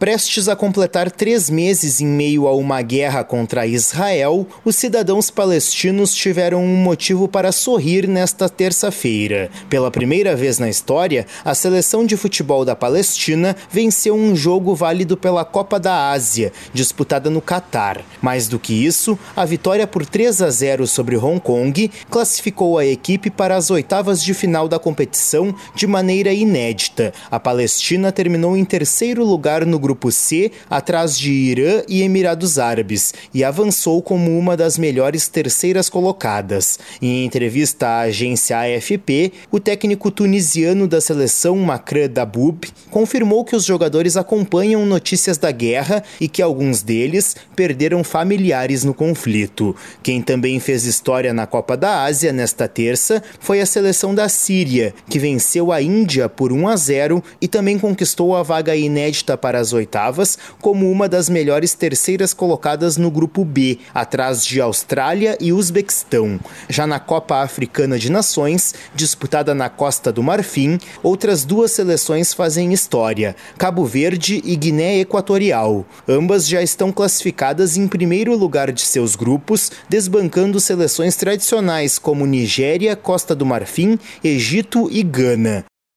Prestes a completar três meses em meio a uma guerra contra Israel, os cidadãos palestinos tiveram um motivo para sorrir nesta terça-feira. Pela primeira vez na história, a seleção de futebol da Palestina venceu um jogo válido pela Copa da Ásia, disputada no Catar. Mais do que isso, a vitória por 3 a 0 sobre Hong Kong classificou a equipe para as oitavas de final da competição de maneira inédita. A Palestina terminou em terceiro lugar no grupo grupo C, atrás de Irã e Emirados Árabes, e avançou como uma das melhores terceiras colocadas. Em entrevista à agência AFP, o técnico tunisiano da seleção Makran Daboub confirmou que os jogadores acompanham notícias da guerra e que alguns deles perderam familiares no conflito. Quem também fez história na Copa da Ásia nesta terça foi a seleção da Síria, que venceu a Índia por 1 a 0 e também conquistou a vaga inédita para as oitavas como uma das melhores terceiras colocadas no grupo B, atrás de Austrália e Uzbequistão. Já na Copa Africana de Nações, disputada na Costa do Marfim, outras duas seleções fazem história: Cabo Verde e Guiné Equatorial. Ambas já estão classificadas em primeiro lugar de seus grupos, desbancando seleções tradicionais como Nigéria, Costa do Marfim, Egito e Gana.